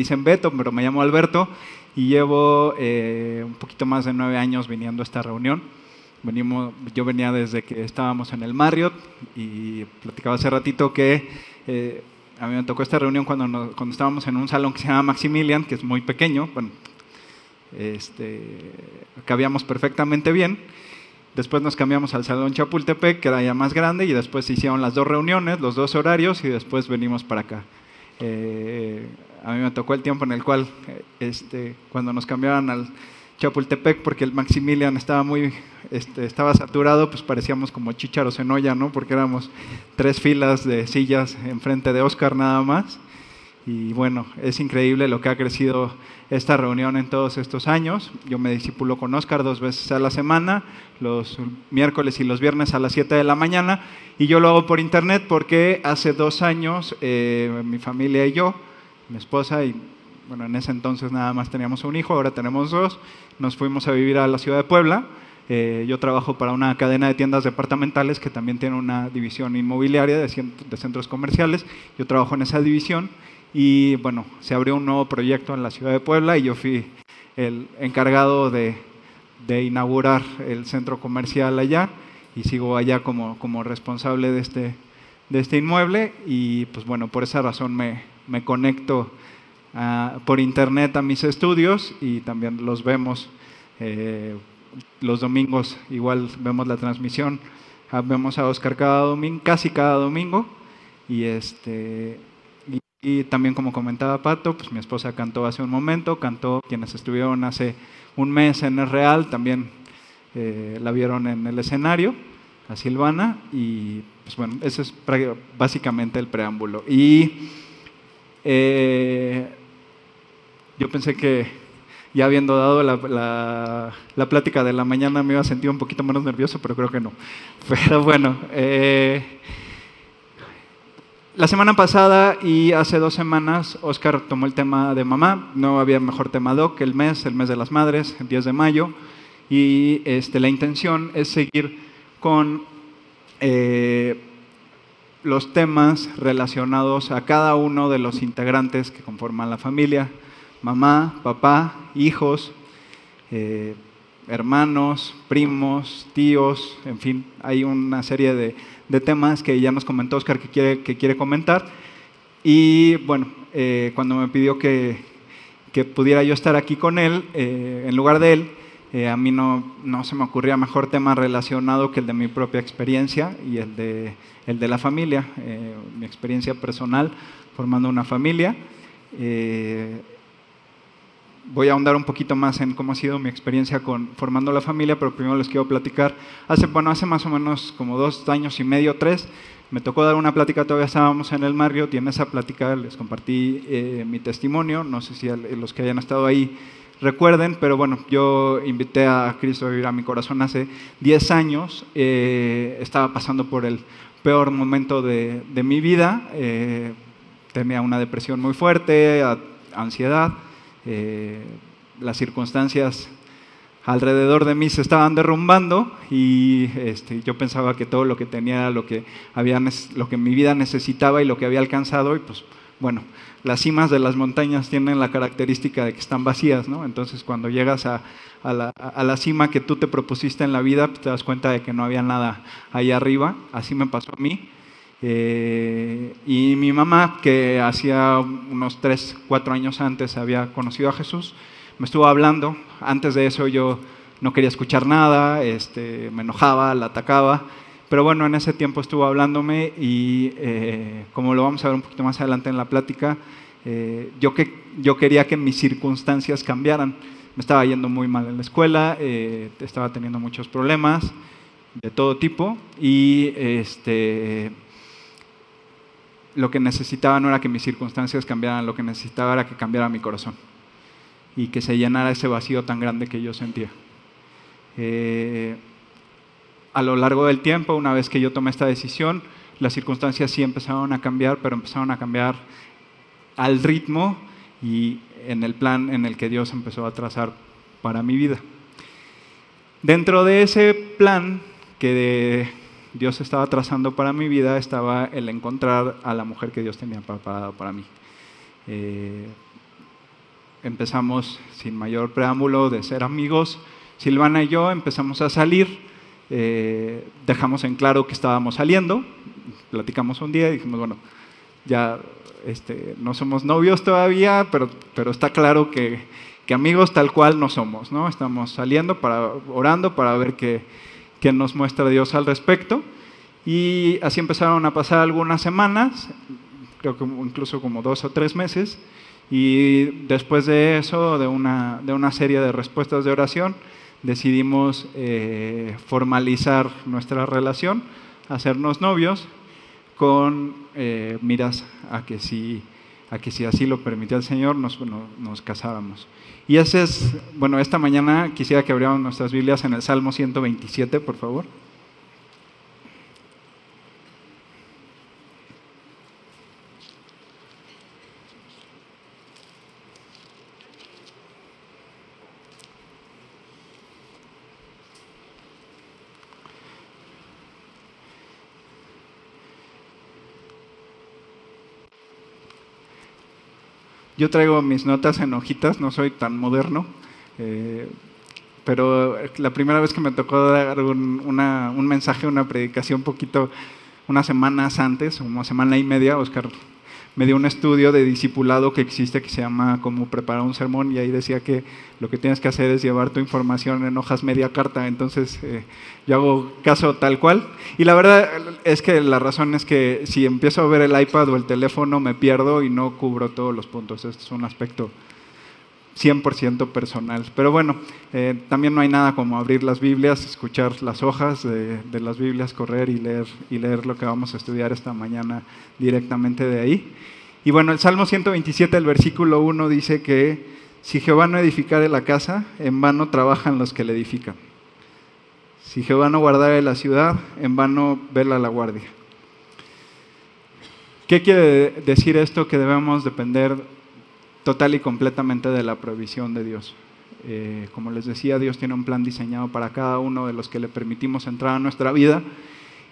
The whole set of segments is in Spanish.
dicen Beto, pero me llamo Alberto y llevo eh, un poquito más de nueve años viniendo a esta reunión. Venimos, yo venía desde que estábamos en el Marriott y platicaba hace ratito que eh, a mí me tocó esta reunión cuando, cuando estábamos en un salón que se llama Maximilian, que es muy pequeño, bueno, este, cabíamos perfectamente bien. Después nos cambiamos al Salón Chapultepec, que era ya más grande, y después se hicieron las dos reuniones, los dos horarios, y después venimos para acá. Eh, a mí me tocó el tiempo en el cual, este, cuando nos cambiaban al Chapultepec, porque el Maximilian estaba muy, este, estaba saturado, pues parecíamos como chícharos en olla, ¿no? Porque éramos tres filas de sillas enfrente de Oscar nada más. Y bueno, es increíble lo que ha crecido esta reunión en todos estos años. Yo me disipulo con Oscar dos veces a la semana, los miércoles y los viernes a las 7 de la mañana, y yo lo hago por internet porque hace dos años eh, mi familia y yo, mi esposa y bueno, en ese entonces nada más teníamos un hijo, ahora tenemos dos, nos fuimos a vivir a la ciudad de Puebla. Eh, yo trabajo para una cadena de tiendas departamentales que también tiene una división inmobiliaria de, centros comerciales. Yo trabajo en esa división y bueno, se abrió un nuevo proyecto en la ciudad de Puebla y yo fui el encargado de, inaugurar el centro comercial allá y sigo allá como, como responsable de este, de este inmueble y pues bueno, por esa razón me, me conecto por internet a mis estudios y también los vemos eh, los domingos, igual vemos la transmisión, ah, vemos a Oscar cada domingo, casi cada domingo y este y también como comentaba Pato, pues mi esposa cantó hace un momento, cantó quienes estuvieron hace un mes en el Real, también eh, la vieron en el escenario, a Silvana, y pues bueno, ese es básicamente el preámbulo. Y eh, yo pensé que ya habiendo dado la, la, plática de la mañana me iba a sentir un poquito menos nervioso, pero creo que no. Pero bueno, eh, la semana pasada y hace dos semanas, Oscar tomó el tema de mamá. No había mejor tema doc que el mes, el mes de las madres, el 10 de mayo. Y este, la intención es seguir con eh, los temas relacionados a cada uno de los integrantes que conforman la familia: mamá, papá, hijos. Eh, hermanos, primos, tíos, en fin, hay una serie de, temas que ya nos comentó Oscar que quiere, que quiere comentar. Y bueno, eh, cuando me pidió que, pudiera yo estar aquí con él, eh, en lugar de él, eh, a mí no, no, se me ocurría mejor tema relacionado que el de mi propia experiencia y el de, el de la familia, mi experiencia personal formando una familia. Voy a ahondar un poquito más en cómo ha sido mi experiencia con formando la familia, pero primero les quiero platicar. Hace, bueno, hace más o menos como dos años y medio, tres, me tocó dar una plática, todavía estábamos en el Marriott y en esa plática les compartí eh, mi testimonio, no sé si los que hayan estado ahí recuerden, pero bueno, yo invité a Cristo a vivir a mi corazón hace 10 años, eh, estaba pasando por el peor momento de, mi vida, eh, tenía una depresión muy fuerte, ansiedad, eh, las circunstancias alrededor de mí se estaban derrumbando y este, yo pensaba que todo lo que tenía lo que, había, lo que mi vida necesitaba y lo que había alcanzado y pues bueno, las cimas de las montañas tienen la característica de que están vacías, ¿no? Entonces cuando llegas a, la, cima que tú te propusiste en la vida, pues, te das cuenta de que no había nada ahí arriba, así me pasó a mí. Eh, y mi mamá, que hacía unos 3, 4 años antes había conocido a Jesús, me estuvo hablando. Antes de eso yo no quería escuchar nada, este, me enojaba, la atacaba. Pero bueno, en ese tiempo estuvo hablándome y eh, como lo vamos a ver un poquito más adelante en la plática, eh, yo, que, yo quería que mis circunstancias cambiaran. Me estaba yendo muy mal en la escuela, estaba teniendo muchos problemas de todo tipo y este, lo que necesitaba no era que mis circunstancias cambiaran, lo que necesitaba era que cambiara mi corazón y que se llenara ese vacío tan grande que yo sentía. Eh, a lo largo del tiempo, una vez que yo tomé esta decisión, las circunstancias sí empezaron a cambiar, pero empezaron a cambiar al ritmo y en el plan en el que Dios empezó a trazar para mi vida. Dentro de ese plan que Dios estaba trazando para mi vida estaba el encontrar a la mujer que Dios tenía preparada para mí. Eh, empezamos sin mayor preámbulo de ser amigos. Silvana y yo empezamos a salir, eh, dejamos en claro que estábamos saliendo, platicamos un día y dijimos, bueno, ya este, no somos novios todavía, pero, pero está claro que, que, amigos tal cual no somos, ¿no? Estamos saliendo, para, orando para ver qué, qué nos muestra Dios al respecto. Y así empezaron a pasar algunas semanas, creo que incluso como dos o tres meses, y después de eso, de una, de una serie de respuestas de oración, decidimos eh, formalizar nuestra relación, hacernos novios, con eh, miras a que, si, a que si así lo permitía el Señor, nos, nos casáramos. Y ese es, bueno, esta mañana quisiera que abriéramos nuestras Biblias en el Salmo 127, por favor. Yo traigo mis notas en hojitas, no soy tan moderno, eh, pero la primera vez que me tocó dar un, mensaje, una predicación poquito, unas semanas antes, como semana y media, Oscar me dio un estudio de discipulado que existe que se llama Cómo preparar un sermón y ahí decía que lo que tienes que hacer es llevar tu información en hojas media carta. Entonces eh, yo hago caso tal cual. Y la verdad es que la razón es que si empiezo a ver el iPad o el teléfono me pierdo y no cubro todos los puntos. Este es un aspecto 100% personal. Pero bueno, eh, también no hay nada como abrir las Biblias, escuchar las hojas de, las Biblias, correr y leer, y leer lo que vamos a estudiar esta mañana directamente de ahí. Y bueno, el Salmo 127, el versículo 1 dice que si Jehová no edificare la casa, en vano trabajan los que la edifican. Si Jehová no guardare la ciudad, en vano vela la guardia. ¿Qué quiere decir esto? Que debemos depender total y completamente de la provisión de Dios. Eh, como les decía, Dios tiene un plan diseñado para cada uno de los que le permitimos entrar a nuestra vida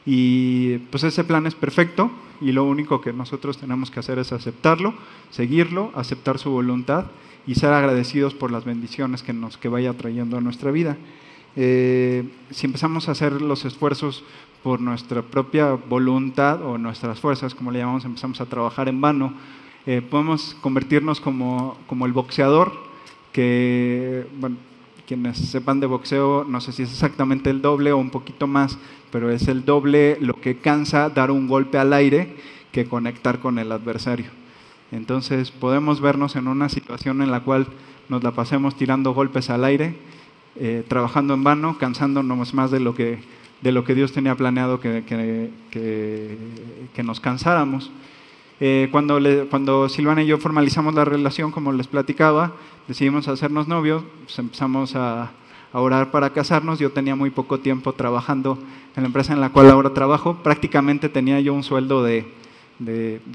y pues ese plan es perfecto y lo único que nosotros tenemos que hacer es aceptarlo, seguirlo, aceptar su voluntad y ser agradecidos por las bendiciones que nos que vaya trayendo a nuestra vida. Eh, si empezamos a hacer los esfuerzos por nuestra propia voluntad o nuestras fuerzas, como le llamamos, empezamos a trabajar en vano, eh, podemos convertirnos como, como, el boxeador, que, bueno, quienes sepan de boxeo, no sé si es exactamente el doble o un poquito más, pero es el doble lo que cansa dar un golpe al aire que conectar con el adversario. Entonces podemos vernos en una situación en la cual nos la pasemos tirando golpes al aire, eh, trabajando en vano, cansándonos más de lo que, de lo que Dios tenía planeado que, que, que nos cansáramos. Eh, cuando, cuando Silvana y yo formalizamos la relación, como les platicaba, decidimos hacernos novios, pues empezamos a, orar para casarnos. Yo tenía muy poco tiempo trabajando en la empresa en la cual ahora trabajo. Prácticamente tenía yo un sueldo de,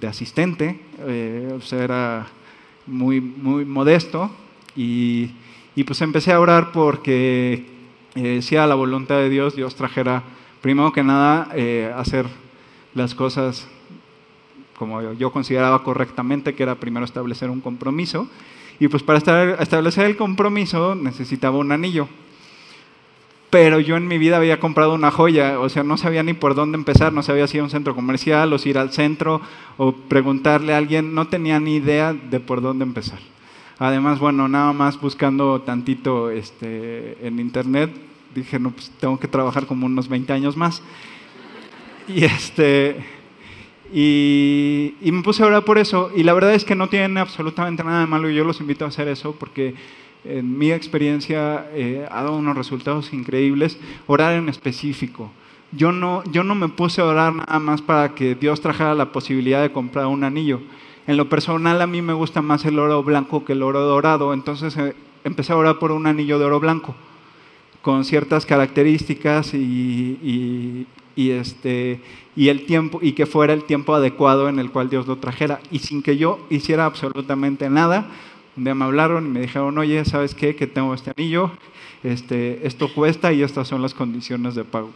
asistente, eh, o sea, era muy, modesto. Y, y, pues empecé a orar porque eh, si a la voluntad de Dios, Dios trajera, primero que nada, eh, hacer las cosas como yo consideraba correctamente, que era primero establecer un compromiso. Y pues para establecer el compromiso necesitaba un anillo. Pero yo en mi vida había comprado una joya, o sea, no sabía ni por dónde empezar, no sabía si ir a un centro comercial o si ir al centro o preguntarle a alguien, no tenía ni idea de por dónde empezar. Además, bueno, nada más buscando tantito este, en internet, dije, no, pues tengo que trabajar como unos 20 años más. Y este, y, me puse a orar por eso. Y la verdad es que no tiene absolutamente nada de malo y yo los invito a hacer eso porque en mi experiencia eh, ha dado unos resultados increíbles. Orar en específico. Yo no, yo no me puse a orar nada más para que Dios trajera la posibilidad de comprar un anillo. En lo personal a mí me gusta más el oro blanco que el oro dorado. Entonces eh, empecé a orar por un anillo de oro blanco con ciertas características y, y, este, y, el tiempo, y que fuera el tiempo adecuado en el cual Dios lo trajera. Y sin que yo hiciera absolutamente nada, un día me hablaron y me dijeron, oye, ¿sabes qué? Que tengo este anillo, este, esto cuesta y estas son las condiciones de pago.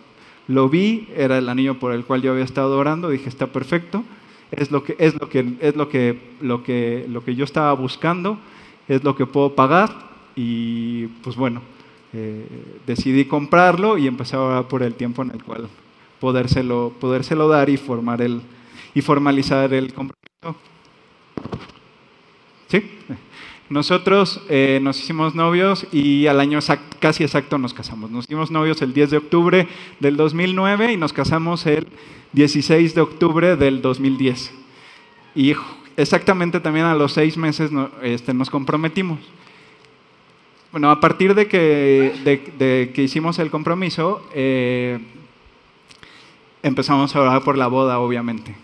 Lo vi, era el anillo por el cual yo había estado orando, dije, está perfecto, es lo que, es lo que, es lo que, lo que, lo que yo estaba buscando es lo que puedo pagar y pues bueno, eh, decidí comprarlo y empecé a orar por el tiempo en el cual podérselo, podérselo dar y, formar el, y formalizar el compromiso. ¿Sí? Nosotros eh, nos hicimos novios y al año casi exacto nos casamos. Nos hicimos novios el 10 de octubre del 2009 y nos casamos el 16 de octubre del 2010. Y exactamente también a los seis meses este, nos comprometimos. Bueno, a partir de que, que hicimos el compromiso, eh, empezamos a orar por la boda, obviamente.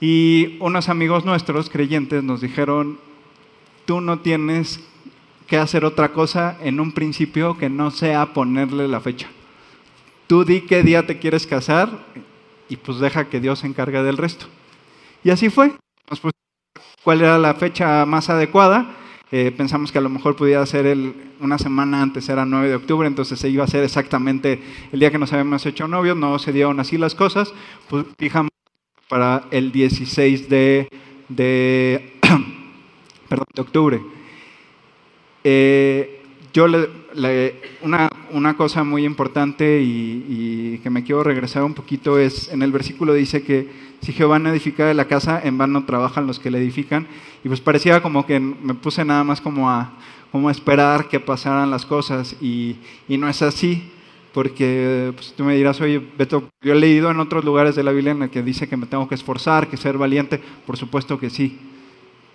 Y unos amigos nuestros, creyentes, nos dijeron, tú no tienes que hacer otra cosa en un principio que no sea ponerle la fecha. Tú di qué día te quieres casar y pues deja que Dios se encargue del resto. Y así fue. Nos cuál era la fecha más adecuada. Eh, pensamos que a lo mejor pudiera ser el, una semana antes, era 9 de octubre, entonces se iba a ser exactamente el día que nos habíamos hecho novios, no se dieron así las cosas, pues fijamos para el 16 de, de perdón, de octubre. Eh, yo le, una, una, cosa muy importante y, que me quiero regresar un poquito es, en el versículo dice que si Jehová no edifica la casa, en vano trabajan los que la edifican. Y pues parecía como que me puse nada más como a, como a esperar que pasaran las cosas y, y no es así. Porque pues, tú me dirás, oye, Beto, yo he leído en otros lugares de la Biblia en el que dice que me tengo que esforzar, que ser valiente. Por supuesto que sí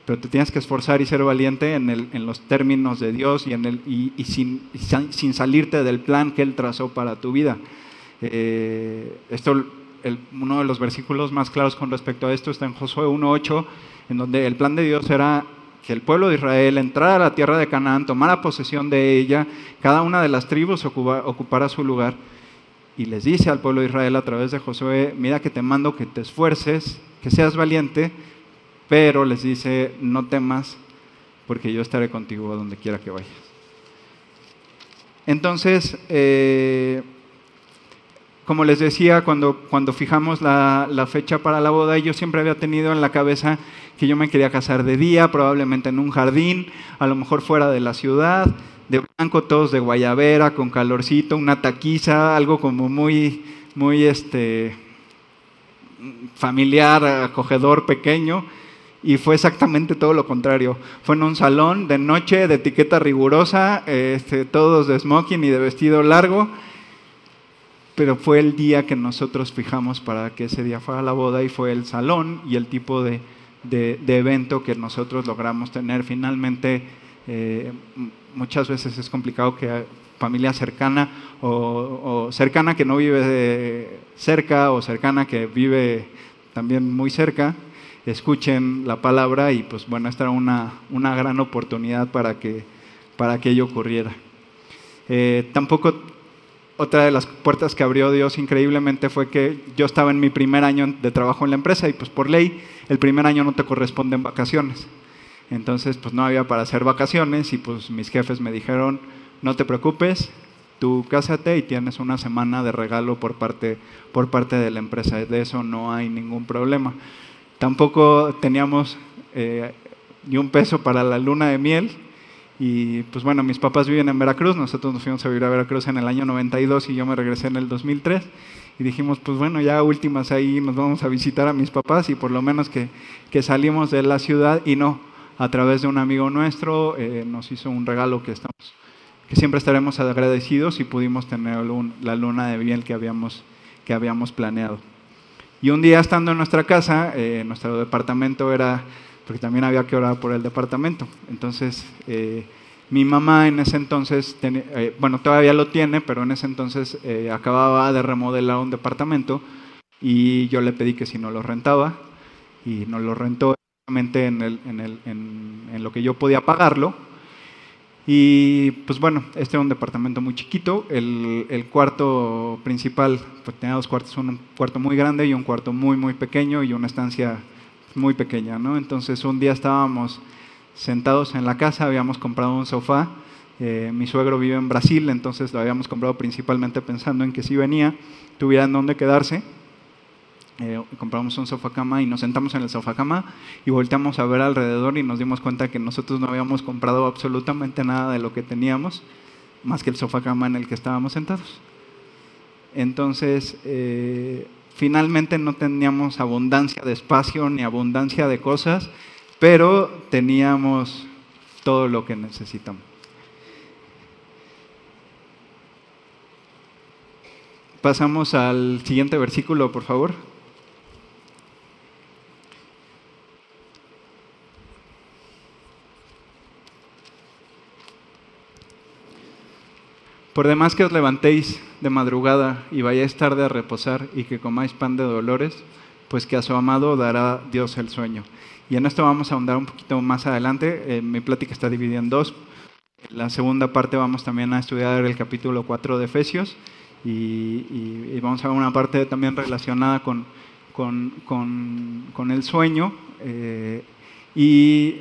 pero te tienes que esforzar y ser valiente en, el, en los términos de Dios y, en el, y, sin, sin, salirte del plan que Él trazó para tu vida. Eh, esto, uno de los versículos más claros con respecto a esto está en Josué 1.8, en donde el plan de Dios era que el pueblo de Israel entrara a la tierra de Canaán, tomara posesión de ella, cada una de las tribus ocupara su lugar. Y les dice al pueblo de Israel a través de Josué, mira que te mando que te esfuerces, que seas valiente, pero les dice, no temas, porque yo estaré contigo donde quiera que vayas. Entonces, eh, como les decía, cuando, cuando fijamos la, la, fecha para la boda, yo siempre había tenido en la cabeza que yo me quería casar de día, probablemente en un jardín, a lo mejor fuera de la ciudad, de blanco, todos de guayabera, con calorcito, una taquiza, algo como muy, muy este, familiar, acogedor, pequeño y fue exactamente todo lo contrario. Fue en un salón de noche de etiqueta rigurosa, este, todos de smoking y de vestido largo, pero fue el día que nosotros fijamos para que ese día fuera la boda y fue el salón y el tipo de, de, evento que nosotros logramos tener. Finalmente, eh, muchas veces es complicado que familia cercana o, cercana que no vive cerca o cercana que vive también muy cerca, escuchen la palabra y pues bueno, esta era una, una gran oportunidad para que, para que ello ocurriera. Eh, tampoco otra de las puertas que abrió Dios increíblemente fue que yo estaba en mi primer año de trabajo en la empresa y pues por ley el primer año no te corresponden vacaciones. Entonces pues no había para hacer vacaciones y pues mis jefes me dijeron, no te preocupes, tú cásate y tienes una semana de regalo por parte, por parte de la empresa. De eso no hay ningún problema. Tampoco teníamos eh, ni un peso para la luna de miel. Y pues bueno, mis papás viven en Veracruz, nosotros nos fuimos a vivir a Veracruz en el año 92 y yo me regresé en el 2003. Y dijimos, pues bueno, ya últimas ahí nos vamos a visitar a mis papás y por lo menos que, que salimos de la ciudad y no, a través de un amigo nuestro eh, nos hizo un regalo que, estamos, que siempre estaremos agradecidos y pudimos tener la luna de miel que habíamos, que habíamos planeado. Y un día estando en nuestra casa, eh, nuestro departamento era, porque también había que orar por el departamento. Entonces, eh, mi mamá en ese entonces, eh, bueno, todavía lo tiene, pero en ese entonces acababa de remodelar un departamento y yo le pedí que si no lo rentaba y nos lo rentó en, el, en, el, en lo que yo podía pagarlo y pues bueno, este era un departamento muy chiquito. El, el, cuarto principal pues tenía dos cuartos, un cuarto muy grande y un cuarto muy, muy pequeño y una estancia muy pequeña. ¿no? Entonces un día estábamos sentados en la casa, habíamos comprado un sofá. Eh, mi suegro vive en Brasil, entonces lo habíamos comprado principalmente pensando en que si venía, tuvieran dónde quedarse. eh, compramos un sofá cama y nos sentamos en el sofá cama y volteamos a ver alrededor y nos dimos cuenta que nosotros no habíamos comprado absolutamente nada de lo que teníamos, más que el sofá cama en el que estábamos sentados. Entonces, eh, finalmente no teníamos abundancia de espacio ni abundancia de cosas, pero teníamos todo lo que necesitamos. Pasamos al siguiente versículo, por favor. Por demás que os levantéis de madrugada y vayáis tarde a reposar y que comáis pan de dolores, pues que a su amado dará Dios el sueño. Y en esto vamos a ahondar un poquito más adelante. Eh, mi plática está dividida en dos. La segunda parte vamos también a estudiar el capítulo 4 de Efesios y, vamos a ver una parte también relacionada con, con, el sueño. Eh, y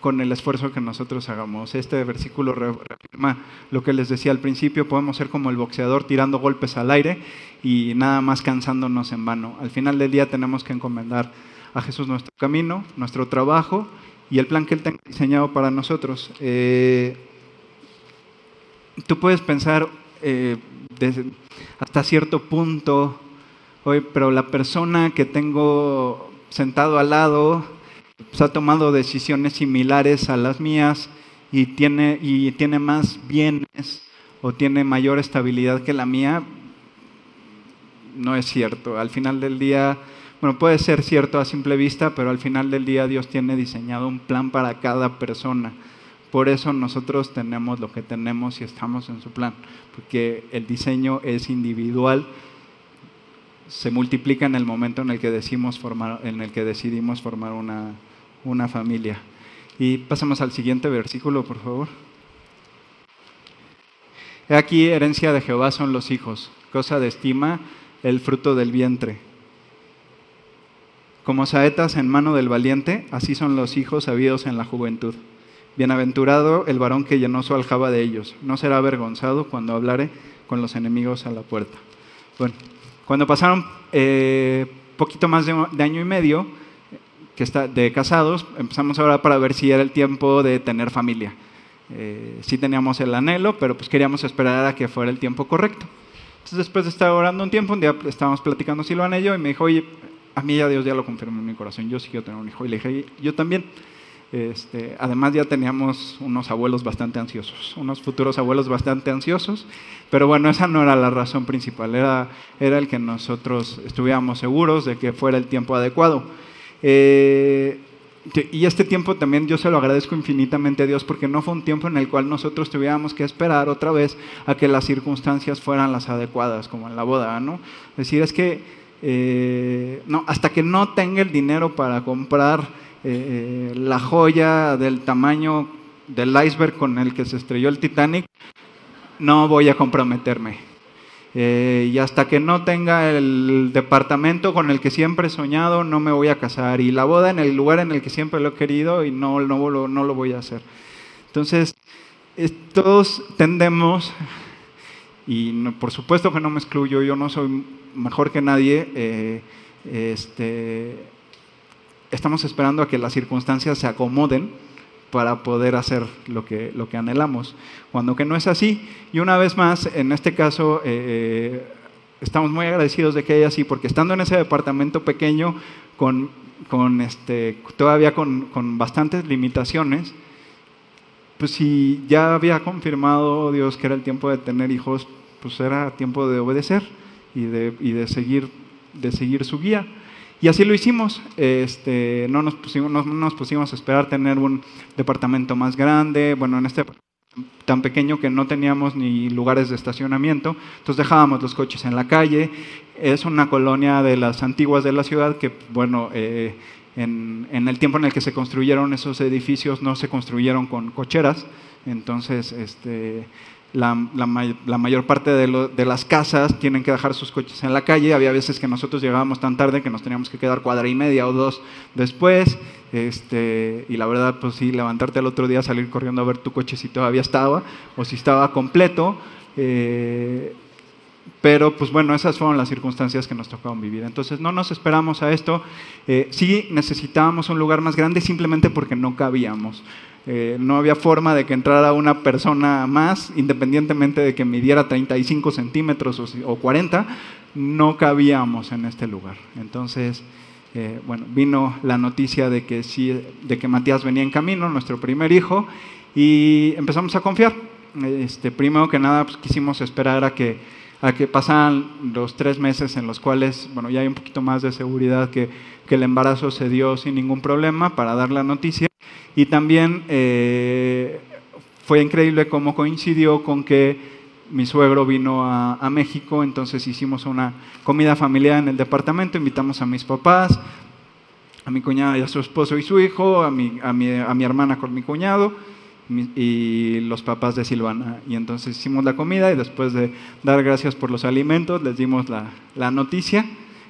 con el esfuerzo que nosotros hagamos. Este versículo reafirma lo que les decía al principio, podemos ser como el boxeador tirando golpes al aire y nada más cansándonos en vano. Al final del día tenemos que encomendar a Jesús nuestro camino, nuestro trabajo y el plan que Él tenga diseñado para nosotros. Eh, tú puedes pensar eh, hasta cierto punto, hoy, pero la persona que tengo sentado al lado, pues, ha tomado decisiones similares a las mías y tiene, y tiene más bienes o tiene mayor estabilidad que la mía, no es cierto. Al final del día, bueno, puede ser cierto a simple vista, pero al final del día Dios tiene diseñado un plan para cada persona. Por eso nosotros tenemos lo que tenemos y estamos en su plan, porque el diseño es individual, se multiplica en el momento en el que, decimos formar, en el que decidimos formar una, una familia. Y pasamos al siguiente versículo, por favor. Aquí, herencia de Jehová son los hijos, cosa de estima el fruto del vientre. Como saetas en mano del valiente, así son los hijos habidos en la juventud. Bienaventurado el varón que llenó su aljaba de ellos, no será avergonzado cuando hablare con los enemigos a la puerta. Bueno, cuando pasaron eh, poquito más de año y medio, que está de casados, empezamos ahora para ver si era el tiempo de tener familia. Eh, sí teníamos el anhelo, pero pues queríamos esperar a que fuera el tiempo correcto. Entonces después de estar orando un tiempo, un día estábamos platicando Silvana y yo, y me dijo, oye, a mí ya Dios ya lo confirmó en mi corazón, yo sí quiero tener un hijo. Y le dije, yo también. Este, además ya teníamos unos abuelos bastante ansiosos, unos futuros abuelos bastante ansiosos, pero bueno, esa no era la razón principal, era, era el que nosotros estuviéramos seguros de que fuera el tiempo adecuado. Eh, y este tiempo también yo se lo agradezco infinitamente a Dios porque no fue un tiempo en el cual nosotros tuviéramos que esperar otra vez a que las circunstancias fueran las adecuadas, como en la boda, ¿no? Es decir, es que eh, no, hasta que no tenga el dinero para comprar eh, la joya del tamaño del iceberg con el que se estrelló el Titanic, no voy a comprometerme. Eh, y hasta que no tenga el departamento con el que siempre he soñado, no me voy a casar. Y la boda en el lugar en el que siempre lo he querido y no, no, lo, no lo voy a hacer. Entonces, todos tendemos, y por supuesto que no me excluyo, yo no soy mejor que nadie, eh, este, estamos esperando a que las circunstancias se acomoden para poder hacer lo que, lo que anhelamos, cuando que no es así. Y una vez más, en este caso, eh, estamos muy agradecidos de que haya así, porque estando en ese departamento pequeño, con, con este, todavía con, con, bastantes limitaciones, pues si ya había confirmado Dios que era el tiempo de tener hijos, pues era tiempo de obedecer y de, y de, seguir, de seguir su guía. Y así lo hicimos. Este, no, nos pusimos, no nos pusimos a esperar tener un departamento más grande. Bueno, en este tan pequeño que no teníamos ni lugares de estacionamiento. Entonces dejábamos los coches en la calle. Es una colonia de las antiguas de la ciudad que, bueno, eh, en, en, el tiempo en el que se construyeron esos edificios no se construyeron con cocheras. Entonces, este, la, mayor parte de, las casas tienen que dejar sus coches en la calle. Había veces que nosotros llegábamos tan tarde que nos teníamos que quedar cuadra y media o dos después. Este, y la verdad, pues sí, levantarte al otro día, salir corriendo a ver tu coche si todavía estaba o si estaba completo. Eh, pero pues bueno, esas fueron las circunstancias que nos tocaron vivir. Entonces no nos esperamos a esto. Eh, sí necesitábamos un lugar más grande simplemente porque no cabíamos. Eh, no había forma de que entrara una persona más, independientemente de que midiera 35 centímetros o, 40, no cabíamos en este lugar. Entonces, eh, bueno, vino la noticia de que, sí, de que Matías venía en camino, nuestro primer hijo, y empezamos a confiar. Este, primero que nada, pues, quisimos esperar a que, a que pasaran los tres meses en los cuales, bueno, ya hay un poquito más de seguridad que, que el embarazo se dio sin ningún problema para dar la noticia. Y también eh, fue increíble cómo coincidió con que mi suegro vino a, México, entonces hicimos una comida familiar en el departamento, invitamos a mis papás, a mi cuñada y a su esposo y su hijo, a mi, a mi, a mi hermana con mi cuñado y los papás de Silvana. Y entonces hicimos la comida y después de dar gracias por los alimentos, les dimos la, la noticia.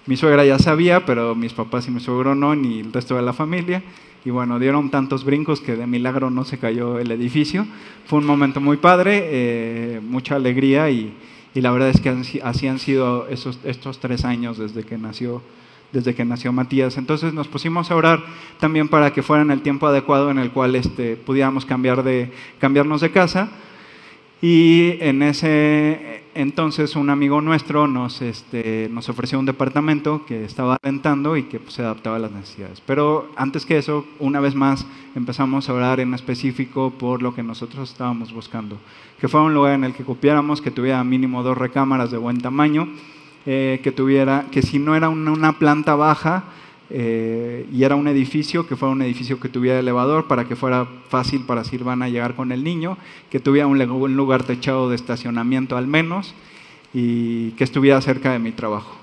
Mi suegra ya sabía, pero mis papás y mi suegro no, ni el resto de la familia y bueno, dieron tantos brincos que de milagro no se cayó el edificio. Fue un momento muy padre, eh, mucha alegría y, y, la verdad es que así han sido esos, estos tres años desde que nació desde que nació Matías. Entonces nos pusimos a orar también para que fuera en el tiempo adecuado en el cual este, pudiéramos cambiar de, cambiarnos de casa. Y en ese entonces un amigo nuestro nos, este, nos ofreció un departamento que estaba rentando y que pues, se adaptaba a las necesidades. Pero antes que eso, una vez más, empezamos a orar en específico por lo que nosotros estábamos buscando. Que fuera un lugar en el que copiáramos, que tuviera mínimo dos recámaras de buen tamaño, eh, que tuviera, que si no era una planta baja, eh, y era un edificio que fuera un edificio que tuviera elevador para que fuera fácil para Silvana llegar con el niño, que tuviera un, lugar techado de estacionamiento al menos y que estuviera cerca de mi trabajo.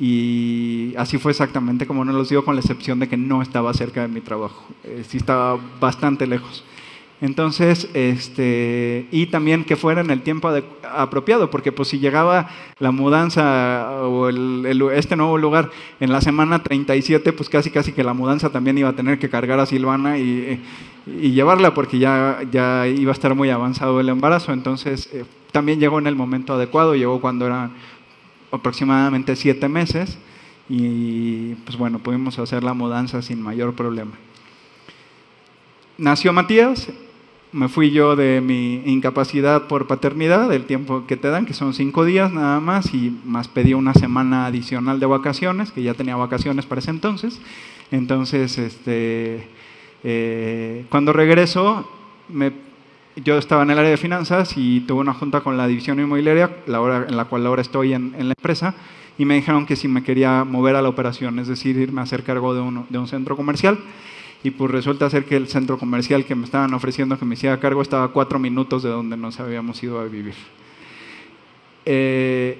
Y así fue exactamente como no los digo, con la excepción de que no estaba cerca de mi trabajo, eh, sí estaba bastante lejos. Entonces, este, y también que fuera en el tiempo apropiado, porque pues si llegaba la mudanza o este nuevo lugar en la semana 37, pues casi casi que la mudanza también iba a tener que cargar a Silvana y, llevarla, porque ya, ya iba a estar muy avanzado el embarazo. Entonces, eh, también llegó en el momento adecuado, llegó cuando eran aproximadamente siete meses y pues bueno, pudimos hacer la mudanza sin mayor problema. Nació Matías, me fui yo de mi incapacidad por paternidad, el tiempo que te dan, que son cinco días nada más, y más pedí una semana adicional de vacaciones, que ya tenía vacaciones para ese entonces. Entonces, este, eh, cuando regreso, yo estaba en el área de finanzas y tuve una junta con la división inmobiliaria, la hora, en la cual ahora estoy en, la empresa, y me dijeron que si me quería mover a la operación, es decir, irme a hacer cargo de, de un centro comercial y pues resulta ser que el centro comercial que me estaban ofreciendo que me hiciera cargo estaba a cuatro minutos de donde nos habíamos ido a vivir. Eh,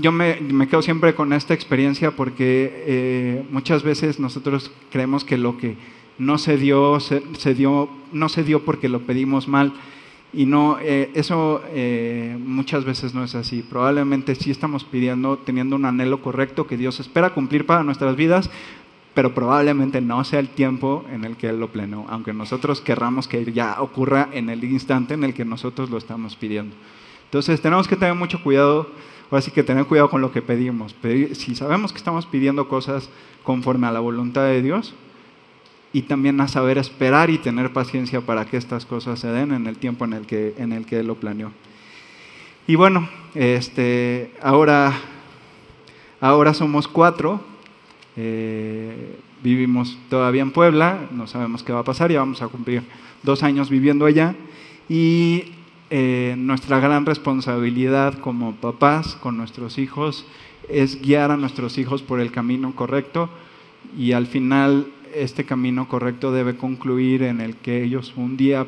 yo me, me, quedo siempre con esta experiencia porque eh, muchas veces nosotros creemos que lo que no se dio, se, dio, no se dio porque lo pedimos mal. Y no, eh, eso muchas veces no es así. Probablemente sí estamos pidiendo, teniendo un anhelo correcto que Dios espera cumplir para nuestras vidas, pero probablemente no sea el tiempo en el que Él lo planeó, aunque nosotros querramos que ya ocurra en el instante en el que nosotros lo estamos pidiendo. Entonces tenemos que tener mucho cuidado, ahora sí que tener cuidado con lo que pedimos. si sabemos que estamos pidiendo cosas conforme a la voluntad de Dios, y también a saber esperar y tener paciencia para que estas cosas se den en el tiempo en el que, en el que Él lo planeó. Y bueno, este, ahora, ahora somos cuatro eh, vivimos todavía en Puebla, no sabemos qué va a pasar, ya vamos a cumplir dos años viviendo allá. Y eh, nuestra gran responsabilidad como papás con nuestros hijos es guiar a nuestros hijos por el camino correcto. Y al final este camino correcto debe concluir en el que ellos un día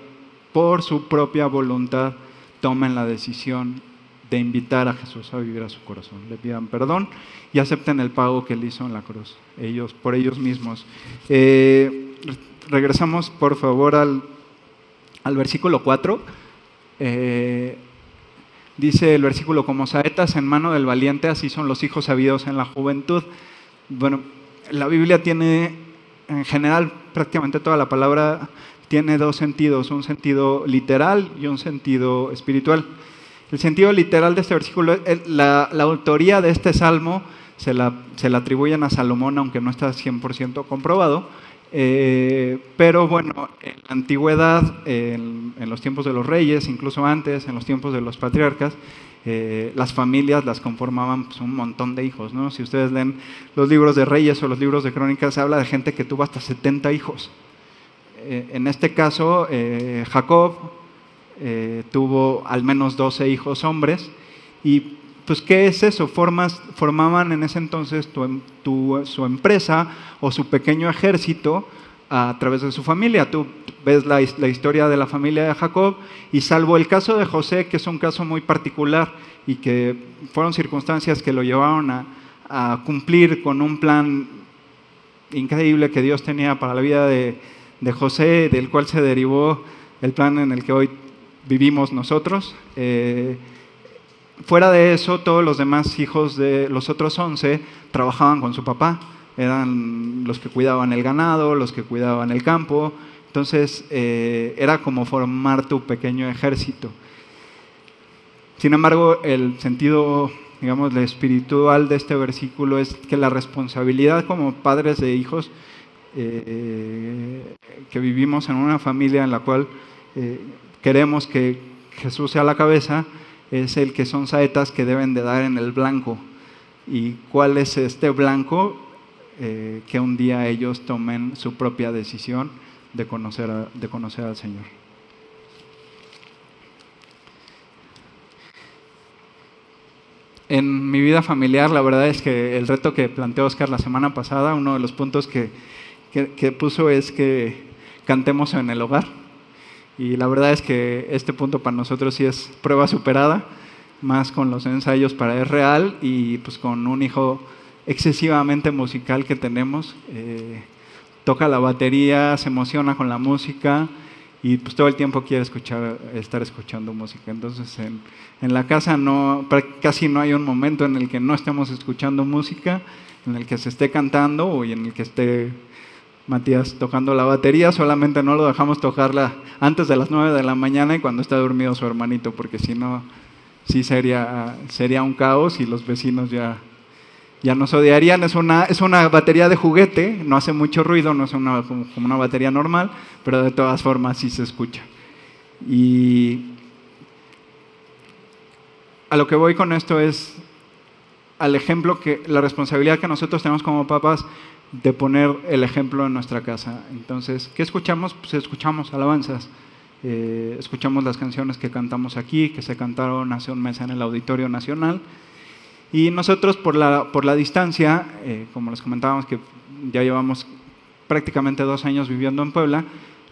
por su propia voluntad tomen la decisión de invitar a Jesús a vivir a su corazón. Le pidan perdón y acepten el pago que él hizo en la cruz, ellos, por ellos mismos. Eh, regresamos, por favor, al, al versículo 4. Eh, dice el versículo, como saetas en mano del valiente, así son los hijos sabidos en la juventud. Bueno, la Biblia tiene, en general, prácticamente toda la palabra tiene dos sentidos, un sentido literal y un sentido espiritual. El sentido literal de este versículo, la, la autoría de este salmo se la, se la, atribuyen a Salomón, aunque no está 100% comprobado. Eh, pero bueno, en la antigüedad, en, los tiempos de los reyes, incluso antes, en los tiempos de los patriarcas, eh, las familias las conformaban pues, un montón de hijos. ¿no? Si ustedes leen los libros de reyes o los libros de crónicas, se habla de gente que tuvo hasta 70 hijos. Eh, en este caso, Jacob tuvo al menos 12 hijos hombres y pues, ¿qué es eso? Formas, formaban en ese entonces su empresa o su pequeño ejército a través de su familia. Tú ves la, historia de la familia de Jacob y salvo el caso de José, que es un caso muy particular y que fueron circunstancias que lo llevaron a, cumplir con un plan increíble que Dios tenía para la vida de, José, del cual se derivó el plan en el que hoy vivimos nosotros. Eh, fuera de eso, todos los demás hijos de los otros once trabajaban con su papá. Eran los que cuidaban el ganado, los que cuidaban el campo. Entonces, eh, era como formar tu pequeño ejército. Sin embargo, el sentido, digamos, espiritual de este versículo es que la responsabilidad como padres de hijos, eh, que vivimos en una familia en la cual queremos que Jesús sea la cabeza, es el que son saetas que deben de dar en el blanco. ¿Y cuál es este blanco? Eh, que un día ellos tomen su propia decisión de conocer, de conocer al Señor. En mi vida familiar, la verdad es que el reto que planteó Oscar la semana pasada, uno de los puntos que, que puso es que cantemos en el hogar. Y la verdad es que este punto para nosotros sí es prueba superada, más con los ensayos para es real y pues con un hijo excesivamente musical que tenemos. Eh, toca la batería, se emociona con la música y pues todo el tiempo quiere escuchar, estar escuchando música. Entonces en, en la casa no, casi no hay un momento en el que no estemos escuchando música, en el que se esté cantando o en el que esté Matías tocando la batería, solamente no lo dejamos tocarla antes de las 9 de la mañana y cuando está dormido su hermanito, porque si no, sí sería, sería un caos y los vecinos ya, ya nos odiarían. Es una, es una batería de juguete, no hace mucho ruido, no es una, como, una batería normal, pero de todas formas sí se escucha. Y a lo que voy con esto es al ejemplo que la responsabilidad que nosotros tenemos como papás de poner el ejemplo en nuestra casa. Entonces, ¿qué escuchamos? Pues escuchamos alabanzas, eh, escuchamos las canciones que cantamos aquí, que se cantaron hace un mes en el Auditorio Nacional. Y nosotros por la, por la distancia, eh, como les comentábamos que ya llevamos prácticamente dos años viviendo en Puebla,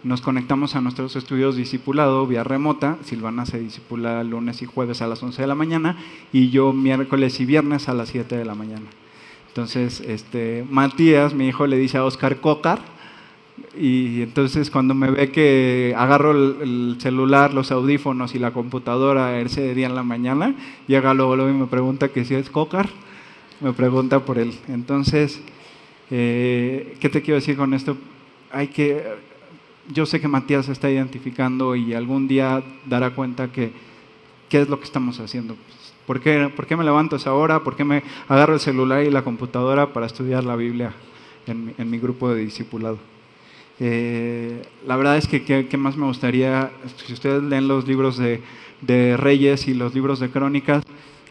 nos conectamos a nuestros estudios discipulado vía remota. Silvana se disipula lunes y jueves a las 11 de la mañana y yo miércoles y viernes a las 7 de la mañana. Entonces, este, Matías, mi hijo, le dice a Oscar Cocar, y entonces cuando me ve que agarro el, celular, los audífonos y la computadora ese día en la mañana, llega luego, luego y me pregunta que si es Cocar, me pregunta por él. Entonces, eh, ¿qué te quiero decir con esto? Hay que, yo sé que Matías se está identificando y algún día dará cuenta que qué es lo que estamos haciendo. ¿Por qué, me levanto a esa hora? ¿Por qué me agarro el celular y la computadora para estudiar la Biblia en, mi grupo de discipulado? Eh, la verdad es que ¿qué más me gustaría, si ustedes leen los libros de, Reyes y los libros de Crónicas,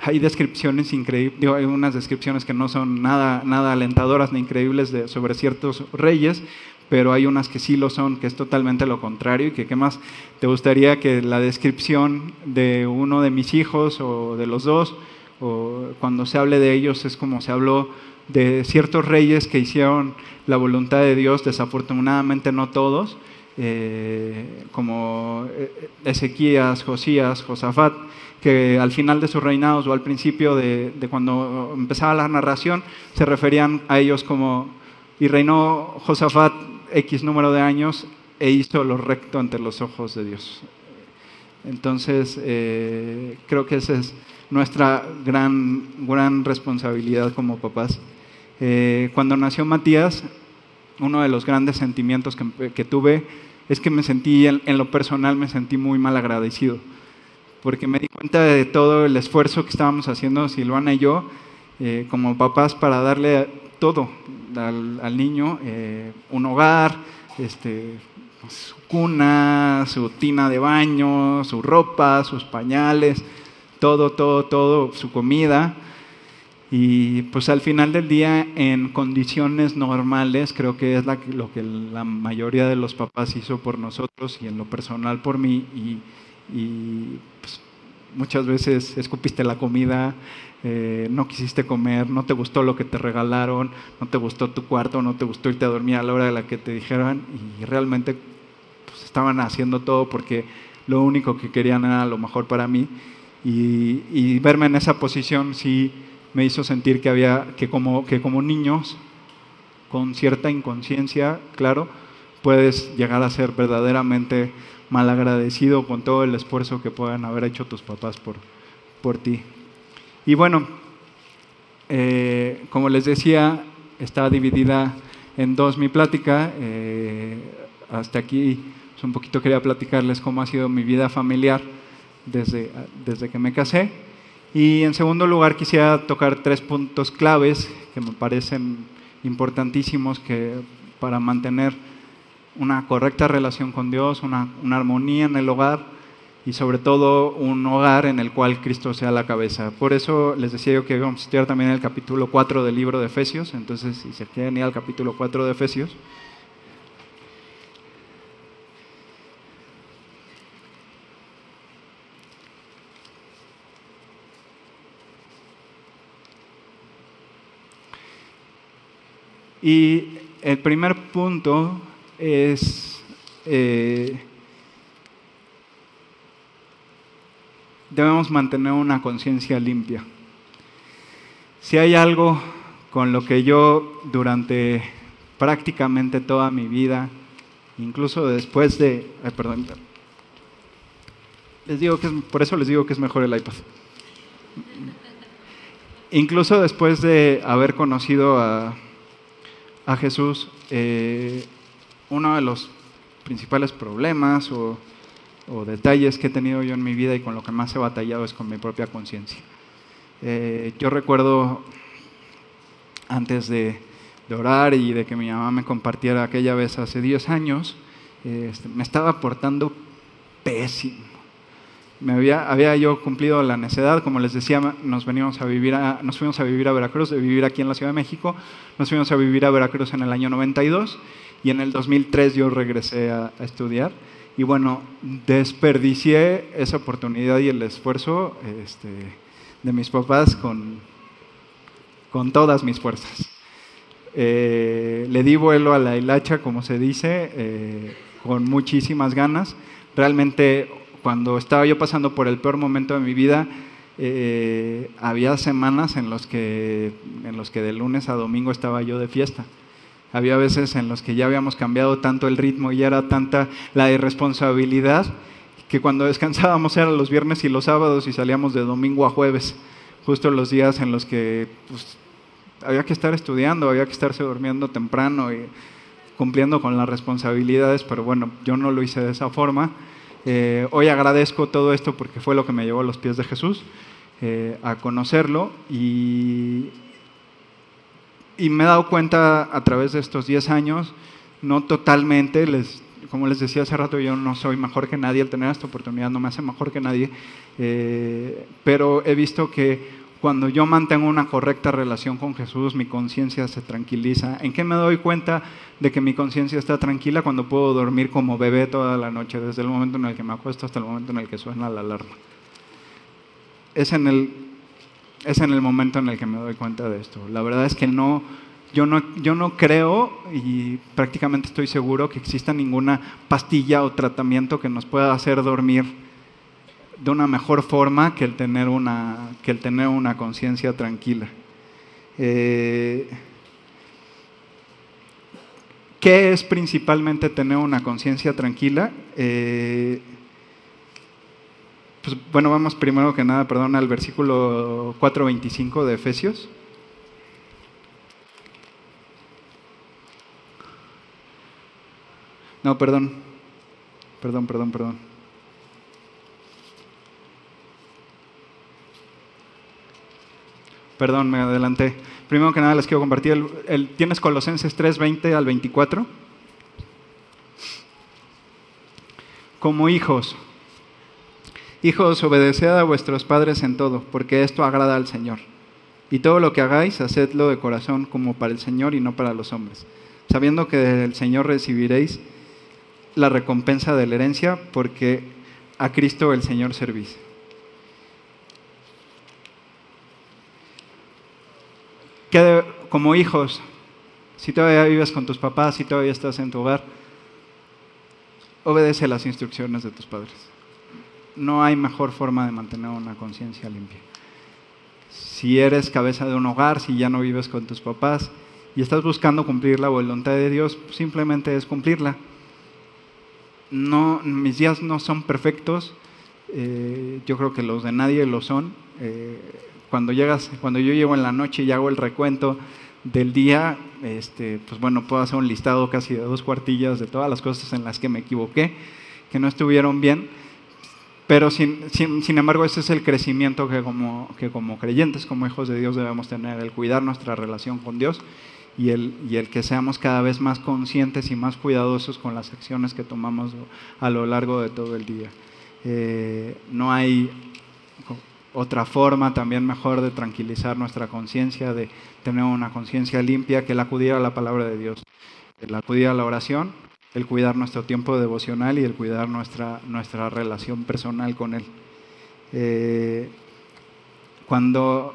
hay descripciones increíbles, hay unas descripciones que no son nada, nada alentadoras ni increíbles de, sobre ciertos reyes, pero hay unas que sí lo son, que es totalmente lo contrario y que qué más te gustaría que la descripción de uno de mis hijos o de los dos, o cuando se hable de ellos es como se habló de ciertos reyes que hicieron la voluntad de Dios, desafortunadamente no todos, eh, como eh, Ezequías, Josías, Josafat, que al final de sus reinados o al principio de, de cuando empezaba la narración se referían a ellos como, y reinó Josafat X número de años e hizo lo recto ante los ojos de Dios. Entonces, eh, creo que esa es nuestra gran, gran responsabilidad como papás. Eh, cuando nació Matías, uno de los grandes sentimientos que, tuve es que me sentí, en, lo personal, me sentí muy mal agradecido, porque me di cuenta de todo el esfuerzo que estábamos haciendo Silvana y yo eh, como papás para darle todo al, niño, eh, un hogar, este, su cuna, su tina de baño, su ropa, sus pañales, todo, todo, todo, su comida. Y pues al final del día, en condiciones normales, creo que es lo que la mayoría de los papás hizo por nosotros y en lo personal por mí. Y, pues, muchas veces escupiste la comida, eh, no quisiste comer, no te gustó lo que te regalaron, no te gustó tu cuarto, no te gustó irte a dormir a la hora de la que te dijeran y realmente pues, estaban haciendo todo porque lo único que querían era lo mejor para mí y, verme en esa posición sí me hizo sentir que había que como, que como niños con cierta inconsciencia, claro, puedes llegar a ser verdaderamente malagradecido con todo el esfuerzo que puedan haber hecho tus papás por, por ti. Y bueno, eh, como les decía, está dividida en dos mi plática. Eh, hasta aquí un poquito quería platicarles cómo ha sido mi vida familiar desde, desde que me casé. Y en segundo lugar quisiera tocar tres puntos claves que me parecen importantísimos que, para mantener una correcta relación con Dios, una armonía en el hogar y sobre todo un hogar en el cual Cristo sea la cabeza. Por eso les decía yo que vamos a estudiar también el capítulo 4 del libro de Efesios, entonces si se quieren ir al capítulo 4 de Efesios. Y el primer punto es eh, debemos mantener una conciencia limpia. Si hay algo con lo que yo durante prácticamente toda mi vida, incluso después de, perdón, les digo que por eso les digo que es mejor el iPad. Incluso después de haber conocido a, a Jesús, eh, uno de los principales problemas o o detalles que he tenido yo en mi vida y con lo que más he batallado es con mi propia conciencia. Eh, yo recuerdo antes de, orar y de que mi mamá me compartiera aquella vez hace 10 años, este, me estaba portando pésimo. Me había, había, yo cumplido la necedad, como les decía, nos, venimos a vivir nos fuimos a vivir a Veracruz, de vivir aquí en la Ciudad de México, nos fuimos a vivir a Veracruz en el año 92 y en el 2003 yo regresé a estudiar. Y bueno, desperdicié esa oportunidad y el esfuerzo este, de mis papás con, con todas mis fuerzas. Eh, le di vuelo a la hilacha, como se dice, eh, con muchísimas ganas. Realmente, cuando estaba yo pasando por el peor momento de mi vida, eh, había semanas en los, que, en los que de lunes a domingo estaba yo de fiesta. Había veces en los que ya habíamos cambiado tanto el ritmo y era tanta la irresponsabilidad que cuando descansábamos eran los viernes y los sábados y salíamos de domingo a jueves, justo los días en los que pues, había que estar estudiando, había que estarse durmiendo temprano y cumpliendo con las responsabilidades, pero bueno, yo no lo hice de esa forma. Eh, hoy agradezco todo esto porque fue lo que me llevó a los pies de Jesús, eh, a conocerlo y, y me he dado cuenta a través de estos 10 años, no totalmente, les, como les decía hace rato, yo no soy mejor que nadie, el tener esta oportunidad no me hace mejor que nadie, eh, pero he visto que cuando yo mantengo una correcta relación con Jesús, mi conciencia se tranquiliza. ¿En qué me doy cuenta de que mi conciencia está tranquila? Cuando puedo dormir como bebé toda la noche, desde el momento en el que me acuesto hasta el momento en el que suena la alarma. Es en el es en el momento en el que me doy cuenta de esto. La verdad es que no, yo no, yo no creo y prácticamente estoy seguro que exista ninguna pastilla o tratamiento que nos pueda hacer dormir de una mejor forma que el tener una, que el tener una conciencia tranquila. Eh, ¿Qué es principalmente tener una conciencia tranquila? Eh, pues, bueno, vamos primero que nada, perdón, al versículo 4.25 de Efesios. No, perdón, perdón, perdón, perdón. Perdón, me adelanté. Primero que nada les quiero compartir, el, ¿tienes Colosenses 3.20 al 24? Como hijos, hijos, obedeced a vuestros padres en todo, porque esto agrada al Señor. Y todo lo que hagáis, hacedlo de corazón como para el Señor y no para los hombres, sabiendo que del Señor recibiréis la recompensa de la herencia, porque a Cristo el Señor servís. Que como hijos, si todavía vives con tus papás, si todavía estás en tu hogar, obedece las instrucciones de tus padres. No hay mejor forma de mantener una conciencia limpia. Si eres cabeza de un hogar, si ya no vives con tus papás y estás buscando cumplir la voluntad de Dios, simplemente es cumplirla. No, mis días no son perfectos, eh, yo creo que los de nadie lo son. Eh, cuando llegas, cuando yo llego en la noche y hago el recuento del día, este, pues bueno, puedo hacer un listado casi de dos cuartillas de todas las cosas en las que me equivoqué, que no estuvieron bien, pero sin, sin, embargo ese es el crecimiento que como, que como creyentes, como hijos de Dios debemos tener, el cuidar nuestra relación con Dios y el, y el que seamos cada vez más conscientes y más cuidadosos con las acciones que tomamos a lo largo de todo el día. Eh, no hay otra forma también mejor de tranquilizar nuestra conciencia, de tener una conciencia limpia, que el acudir a la palabra de Dios, el acudir a la oración, el cuidar nuestro tiempo devocional y el cuidar nuestra, nuestra relación personal con Él. Eh, cuando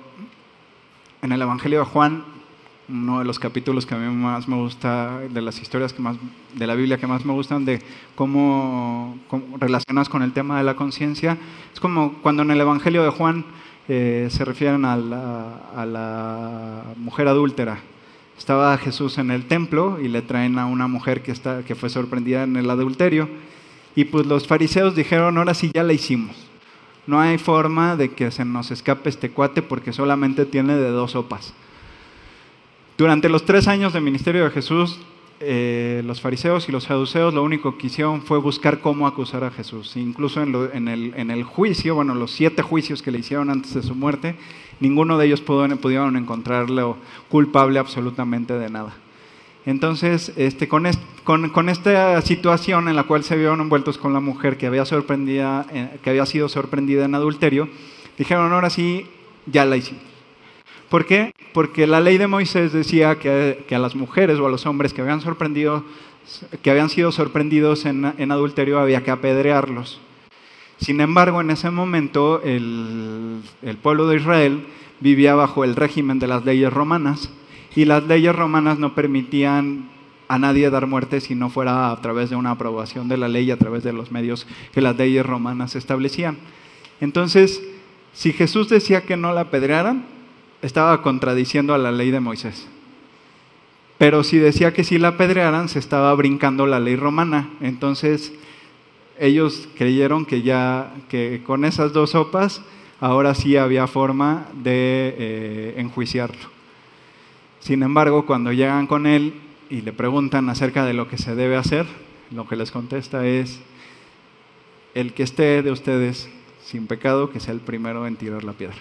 en el Evangelio de Juan uno de los capítulos que a mí más me gusta, de las historias que más, de la Biblia que más me gustan, de cómo, relacionas con el tema de la conciencia. Es como cuando en el Evangelio de Juan eh, se refieren a la, mujer adúltera. Estaba Jesús en el templo y le traen a una mujer que, está, que fue sorprendida en el adulterio. Y pues los fariseos dijeron, ahora sí ya la hicimos. No hay forma de que se nos escape este cuate porque solamente tiene de dos sopas. Durante los tres años de ministerio de Jesús, eh, los fariseos y los saduceos lo único que hicieron fue buscar cómo acusar a Jesús. Incluso en, el, juicio, bueno, los siete juicios que le hicieron antes de su muerte, ninguno de ellos pudieron encontrarlo culpable absolutamente de nada. Entonces, este, con, esta situación en la cual se vieron envueltos con la mujer que había, eh, que había sido sorprendida en adulterio, dijeron, ahora sí, ya la hicimos. ¿Por qué? Porque la ley de Moisés decía que, a las mujeres o a los hombres que habían, sorprendido, que habían sido sorprendidos en, adulterio había que apedrearlos. Sin embargo, en ese momento el, pueblo de Israel vivía bajo el régimen de las leyes romanas y las leyes romanas no permitían a nadie dar muerte si no fuera a través de una aprobación de la ley, a través de los medios que las leyes romanas establecían. Entonces, si Jesús decía que no la apedrearan, estaba contradiciendo a la ley de Moisés. Pero si decía que si la apedrearan, se estaba brincando la ley romana. Entonces, ellos creyeron que ya, que con esas dos sopas, ahora sí había forma de eh, enjuiciarlo. Sin embargo, cuando llegan con él y le preguntan acerca de lo que se debe hacer, lo que les contesta es, el que esté de ustedes sin pecado, que sea el primero en tirar la piedra.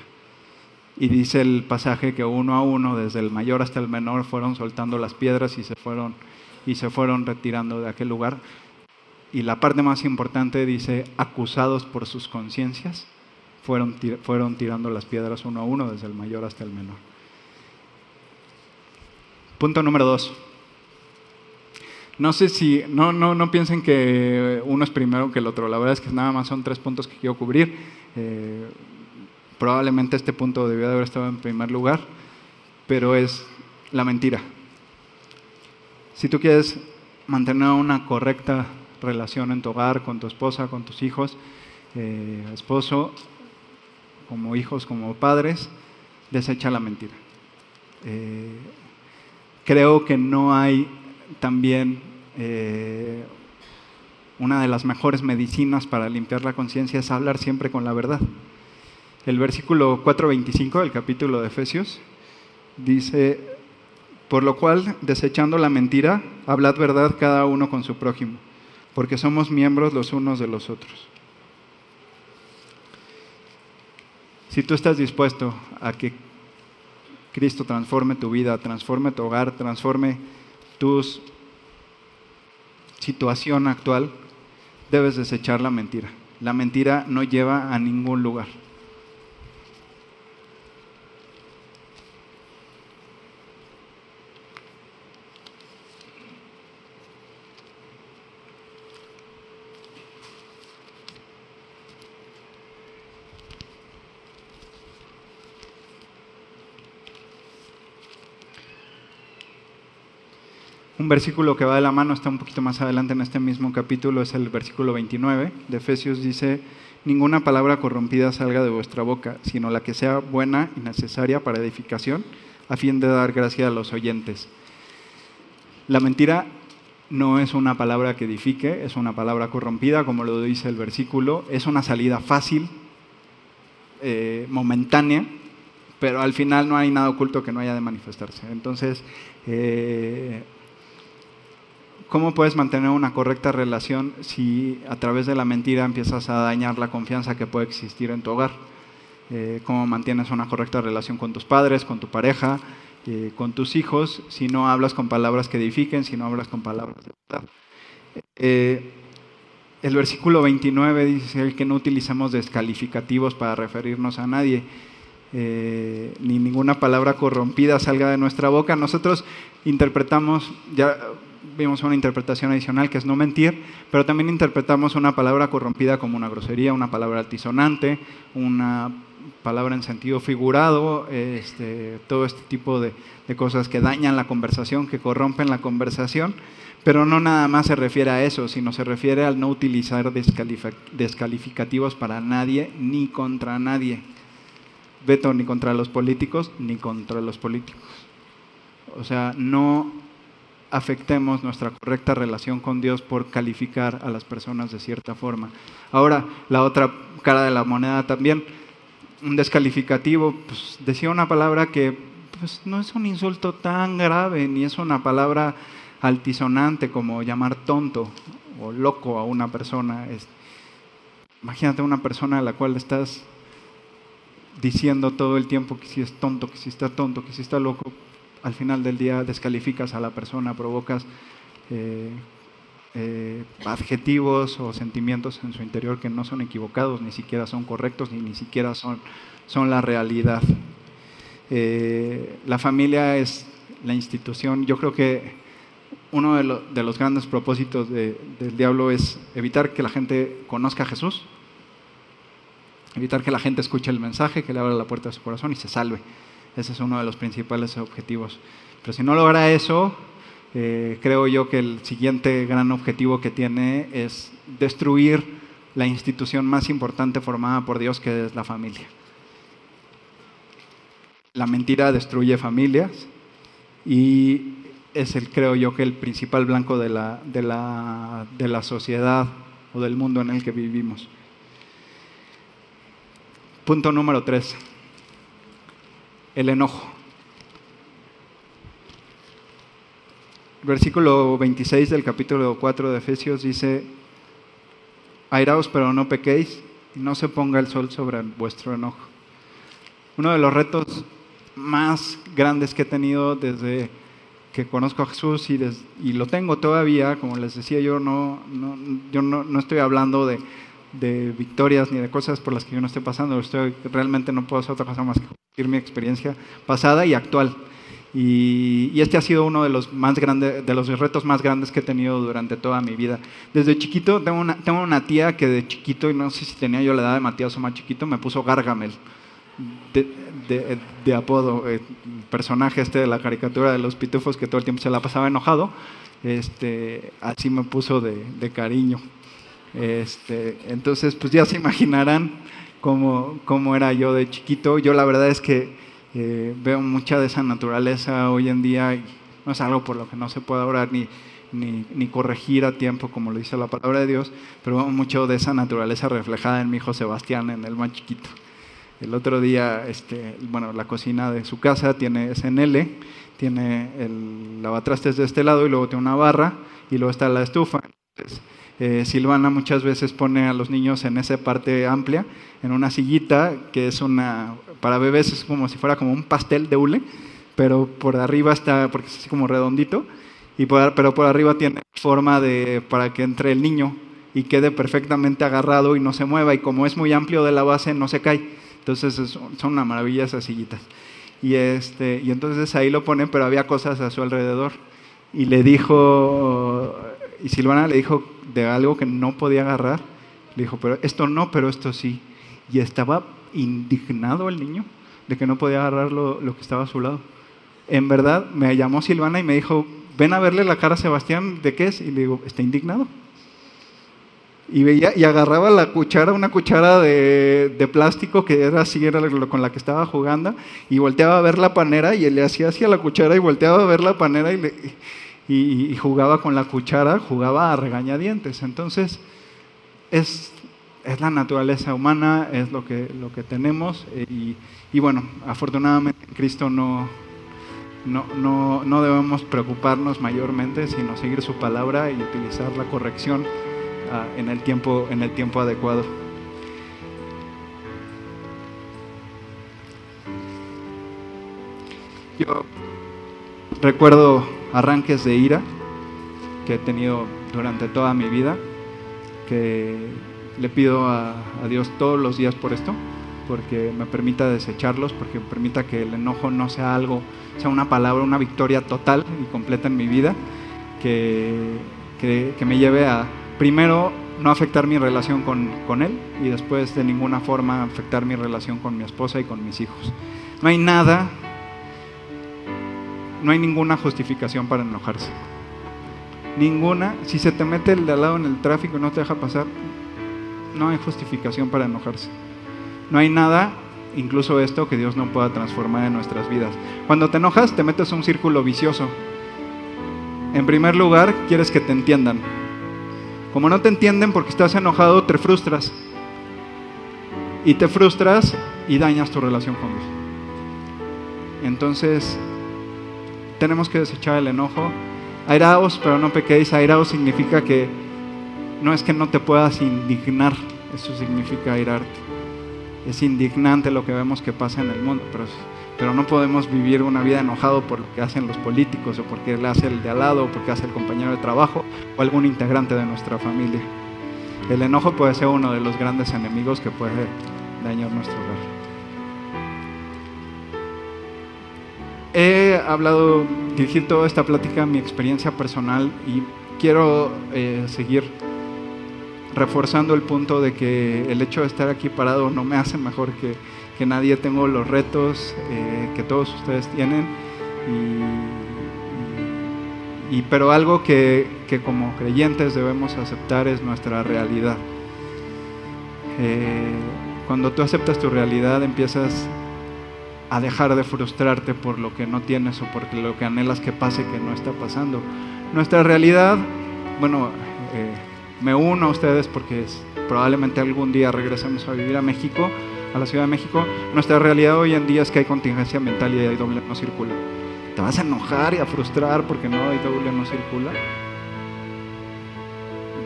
Y dice el pasaje que uno a uno, desde el mayor hasta el menor, fueron soltando las piedras y se fueron, y se fueron retirando de aquel lugar. Y la parte más importante dice, acusados por sus conciencias, fueron, fueron tirando las piedras uno a uno, desde el mayor hasta el menor. Punto número dos. No sé si, no, no, no piensen que uno es primero que el otro. La verdad es que nada más son tres puntos que quiero cubrir. Eh, Probablemente este punto debió de haber estado en primer lugar, pero es la mentira. Si tú quieres mantener una correcta relación en tu hogar, con tu esposa, con tus hijos, eh, esposo, como hijos, como padres, desecha la mentira. Eh, creo que no hay también eh, una de las mejores medicinas para limpiar la conciencia es hablar siempre con la verdad. El versículo 4.25 del capítulo de Efesios dice, por lo cual, desechando la mentira, hablad verdad cada uno con su prójimo, porque somos miembros los unos de los otros. Si tú estás dispuesto a que Cristo transforme tu vida, transforme tu hogar, transforme tu situación actual, debes desechar la mentira. La mentira no lleva a ningún lugar. Un versículo que va de la mano está un poquito más adelante en este mismo capítulo, es el versículo 29 de Efesios, dice, ninguna palabra corrompida salga de vuestra boca, sino la que sea buena y necesaria para edificación, a fin de dar gracia a los oyentes. La mentira no es una palabra que edifique, es una palabra corrompida, como lo dice el versículo, es una salida fácil, eh, momentánea, pero al final no hay nada oculto que no haya de manifestarse. Entonces, eh, ¿Cómo puedes mantener una correcta relación si a través de la mentira empiezas a dañar la confianza que puede existir en tu hogar? Eh, ¿Cómo mantienes una correcta relación con tus padres, con tu pareja, eh, con tus hijos, si no hablas con palabras que edifiquen, si no hablas con palabras de verdad? Eh, el versículo 29 dice que no utilicemos descalificativos para referirnos a nadie. ni ninguna palabra corrompida salga de nuestra boca. Nosotros interpretamos, ya vimos una interpretación adicional que es no mentir, pero también interpretamos una palabra corrompida como una grosería, una palabra altisonante, una palabra en sentido figurado, este, todo este tipo de, cosas que dañan la conversación, que corrompen la conversación, pero no nada más se refiere a eso, sino se refiere al no utilizar descalificativos para nadie ni contra nadie. Veto ni contra los políticos ni contra los políticos. O sea, no afectemos nuestra correcta relación con Dios por calificar a las personas de cierta forma. Ahora, la otra cara de la moneda también, un descalificativo, pues, decía una palabra que pues, no es un insulto tan grave, ni es una palabra altisonante como llamar tonto o loco a una persona. imagínate una persona a la cual estás diciendo todo el tiempo que si es tonto, que si está tonto, que si está loco, al final del día descalificas a la persona, provocas eh, eh, adjetivos o sentimientos en su interior que no son equivocados, ni siquiera son correctos, ni ni siquiera son, son la realidad. Eh, la familia es la institución, yo creo que uno de, los grandes propósitos del diablo es evitar que la gente conozca a Jesús, evitar que la gente escuche el mensaje, que le abra la puerta de su corazón y se salve. Ese es uno de los principales objetivos. Pero si no logra eso, eh, creo yo que el siguiente gran objetivo que tiene es destruir la institución más importante formada por Dios, que es la familia. La mentira destruye familias y es el, creo yo, que el principal blanco de la, de la, de la sociedad o del mundo en el que vivimos. Punto número tres el enojo. Versículo 26 del capítulo 4 de Efesios dice, airaos pero no pequéis y no se ponga el sol sobre vuestro enojo. Uno de los retos más grandes que he tenido desde que conozco a Jesús y, lo tengo todavía, como les decía, yo no, yo no, estoy hablando de, de, victorias ni de cosas por las que yo no estoy pasando, estoy, realmente no puedo hacer otra cosa más que mi experiencia pasada y actual. Y, este ha sido uno de los, más grandes, de los retos más grandes que he tenido durante toda mi vida. Desde chiquito, tengo una, tengo una tía que de chiquito, y no sé si tenía yo la edad de Matías o más chiquito, me puso Gargamel, de, de, apodo, el personaje este de la caricatura de los pitufos que todo el tiempo se la pasaba enojado, este, así me puso de cariño. Este, entonces, pues ya se imaginarán cómo, cómo era yo de chiquito. Yo la verdad es que eh, veo mucha de esa naturaleza hoy en día no es algo por lo que no se pueda orar ni, ni, ni, corregir a tiempo, como lo dice la palabra de Dios, pero veo mucho de esa naturaleza reflejada en mi hijo Sebastián, en el más chiquito. El otro día, este, bueno, la cocina de su casa tiene SNL, tiene el lavatrastes de este lado y luego tiene una barra y luego está la estufa. Entonces, Eh, Silvana muchas veces pone a los niños en esa parte amplia, en una sillita que es una, para bebés es como si fuera como un pastel de hule, pero por arriba está, porque es así como redondito, y pero por arriba tiene forma de, para que entre el niño y quede perfectamente agarrado y no se mueva, y como es muy amplio de la base, no se cae. Entonces son una maravilla esas sillitas. Y, este, y entonces ahí lo ponen, pero había cosas a su alrededor. Y le dijo, y Silvana le dijo de algo que no podía agarrar, le dijo, pero esto no, pero esto sí. Y estaba indignado el niño de que no podía agarrar lo, lo que estaba a su lado. En verdad, me llamó Silvana y me dijo, ven a verle la cara a Sebastián, ¿de qué es? Y le digo, está indignado y veía y agarraba la cuchara, una cuchara de, de, plástico que era así, era con la que estaba jugando, y volteaba a ver la panera y le hacía hacia la cuchara y volteaba a ver la panera y, y, jugaba con la cuchara, jugaba a regañadientes. Entonces, es, es la naturaleza humana, es lo que, lo que tenemos, eh, y, y bueno, afortunadamente Cristo no, no, no, no debemos preocuparnos mayormente, sino seguir su palabra y utilizar la corrección en, el tiempo, en el tiempo adecuado. Yo recuerdo arranques de ira que he tenido durante toda mi vida, que le pido a, a, Dios todos los días por esto, porque me permita desecharlos, porque me permita que el enojo no sea algo, sea una palabra, una victoria total y completa en mi vida, que, que, que me lleve a, primero, no afectar mi relación con, él y después de ninguna forma afectar mi relación con mi esposa y con mis hijos. No hay nada, no hay ninguna justificación para enojarse. Ninguna, si se te mete el de lado en el tráfico y no te deja pasar, no hay justificación para enojarse. No hay nada, incluso esto, que Dios no pueda transformar en nuestras vidas. Cuando te enojas, te metes a un círculo vicioso. En primer lugar, quieres que te entiendan. Como no te entienden porque estás enojado, te frustras. Y te frustras y dañas tu relación con Dios. Entonces, tenemos que desechar el enojo. Airaos, pero no pequéis. Airaos significa que no es que no te puedas indignar, eso significa airarte. Es indignante lo que vemos que pasa en el mundo, pero pero no podemos vivir una vida enojado por lo que hacen los políticos o porque le hace el de al lado o porque hace el compañero de trabajo o algún integrante de nuestra familia. El enojo puede ser uno de los grandes enemigos que puede dañar nuestro hogar. He hablado, dirigir toda esta plática mi experiencia personal y quiero eh, seguir reforzando el punto de que el hecho de estar aquí parado no me hace mejor que que nadie tengo los retos eh, que todos ustedes tienen, y, pero algo que, que, como creyentes debemos aceptar es nuestra realidad. Eh, cuando tú aceptas tu realidad empiezas a dejar de frustrarte por lo que no tienes o por lo que anhelas que pase que no está pasando. Nuestra realidad, bueno, eh, me uno a ustedes porque probablemente algún día regresemos a vivir a México a la Ciudad de México, nuestra realidad hoy en día es que hay contingencia ambiental y hay doble no circula. ¿Te vas a enojar y a frustrar porque no hay doble no circula?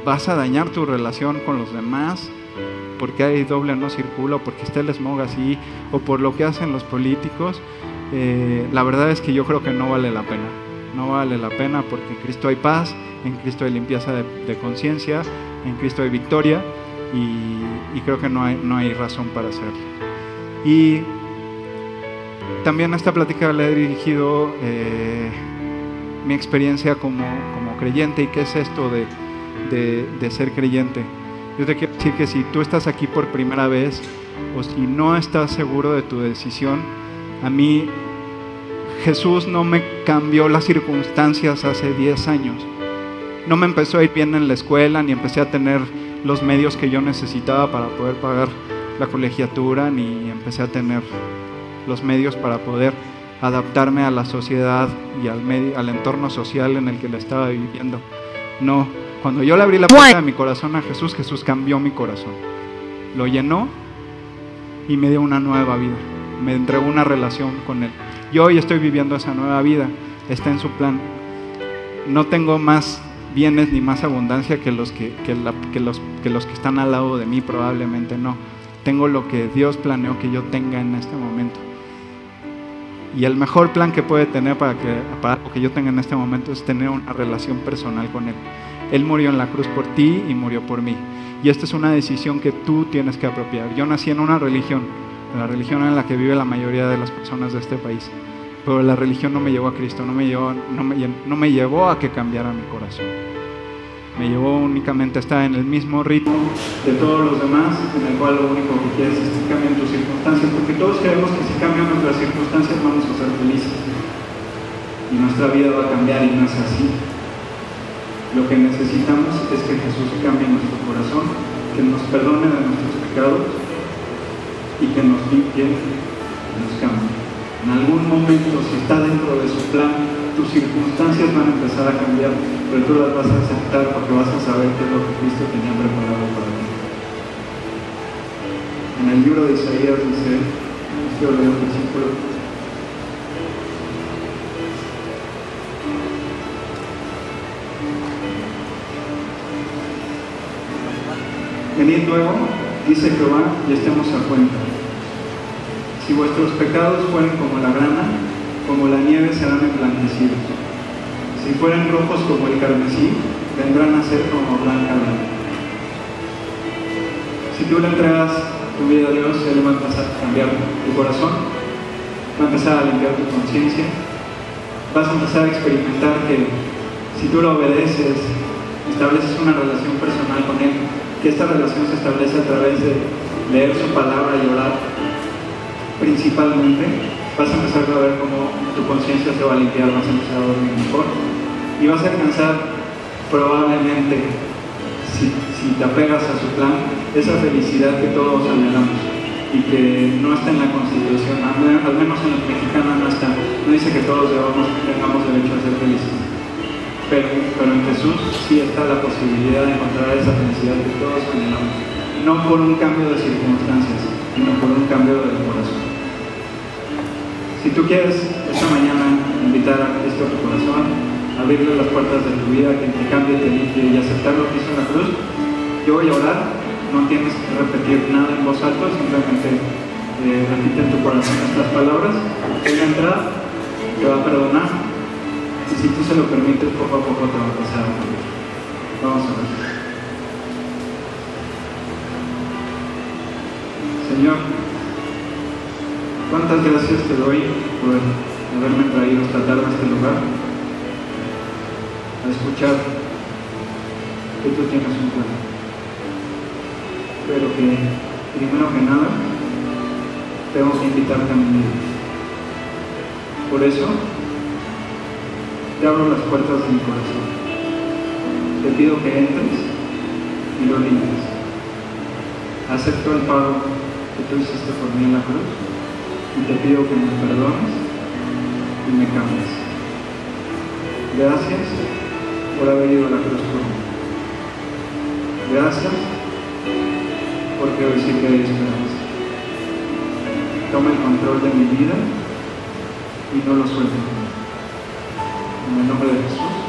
¿Vas a dañar tu relación con los demás porque hay doble no circula o porque está el smog así o por lo que hacen los políticos? Eh, la verdad es que yo creo que no vale la pena. No vale la pena porque en Cristo hay paz, en Cristo hay limpieza de, conciencia, en Cristo hay victoria y, creo que no hay, no hay razón para hacerlo. Y también a esta plática le he dirigido eh, mi experiencia como, como, creyente y qué es esto de, de, ser creyente. Yo te quiero decir que si tú estás aquí por primera vez o si no estás seguro de tu decisión, a mí Jesús no me cambió las circunstancias hace 10 años. No me empezó a ir bien en la escuela, ni empecé a tener los medios que yo necesitaba para poder pagar la colegiatura, ni empecé a tener los medios para poder adaptarme a la sociedad y al, medio, al entorno social en el que la estaba viviendo. No, cuando yo le abrí la puerta de mi corazón a Jesús, Jesús cambió mi corazón. Lo llenó y me dio una nueva vida. Me entregó una relación con Él. Yo hoy estoy viviendo esa nueva vida. Está en su plan. No tengo más bienes ni más abundancia que los que, que, los, que los que están al lado de mí, probablemente no. Tengo lo que Dios planeó que yo tenga en este momento. Y el mejor plan que puede tener para, que, para lo que yo tenga en este momento es tener una relación personal con Él. Él murió en la cruz por ti y murió por mí. Y esta es una decisión que tú tienes que apropiar. Yo nací en una religión, la religión en la que vive la mayoría de las personas de este país. Pero la religión no me llevó a Cristo, no me llevó, no me, llevó a que cambiara mi corazón. Me llevó únicamente a estar en el mismo ritmo de todos los demás, en el cual lo único que quieres es que cambien tus circunstancias, porque todos creemos que si cambian nuestras circunstancias vamos a ser felices. Y nuestra vida va a cambiar y no es así. Lo que necesitamos es que Jesús cambie nuestro corazón, que nos perdone de nuestros pecados y que nos limpie y nos cambie. En algún momento, si está dentro de su plan, tus circunstancias van a empezar a cambiar, pero tú las vas a aceptar porque vas a saber qué es lo que Cristo tenía preparado para ti. En el libro de Isaías dice, este versículo Venid luego, dice Jehová, y estemos a cuenta. Si vuestros pecados fueren como la grana, como la nieve serán emblanquecidos. Si fueren rojos como el carmesí, vendrán a ser como blanca lana. Si tú le entregas tu vida a Dios, Él va a empezar a cambiar tu corazón, va a empezar a limpiar tu conciencia, vas a empezar a experimentar que si tú lo obedeces, estableces una relación personal con Él, que esta relación se establece a través de leer su palabra y orar principalmente, vas a empezar a ver cómo tu conciencia se va a limpiar, vas a empezar a dormir mejor y vas a alcanzar probablemente, si, te apegas a su plan, esa felicidad que todos anhelamos y que no está en la Constitución, al menos en la mexicana no está, no dice que todos tengamos derecho a ser felices pero, en Jesús sí está la posibilidad de encontrar esa felicidad que todos anhelamos. No por un cambio de circunstancias, sino por un cambio del corazón. Si tú quieres esta mañana invitar a Cristo a tu corazón, abrirle las puertas de tu vida, que te cambie, te limpie y aceptar lo que hizo en la cruz, yo voy a orar, no tienes que repetir nada en voz alta, simplemente eh, repite en tu corazón estas palabras, Él va a entrar, te va a perdonar y si tú se lo permites, poco a poco te va a pasar a Vamos a ver. Señor, cuántas gracias te doy por haberme traído esta tarde a este lugar, a escuchar que tú tienes un plan. Pero que, primero que nada, tengo que invitarte a mi. Por eso, te abro las puertas de mi corazón. Te pido que entres y lo limpies. Acepto el pago que tú hiciste por mí en la cruz y te pido que me perdones y me cambies. Gracias por haber ido a la cruz por mí. Gracias porque hoy sí que hay esperanza. Toma el control de mi vida y no lo sueltes. En el nombre de Jesús.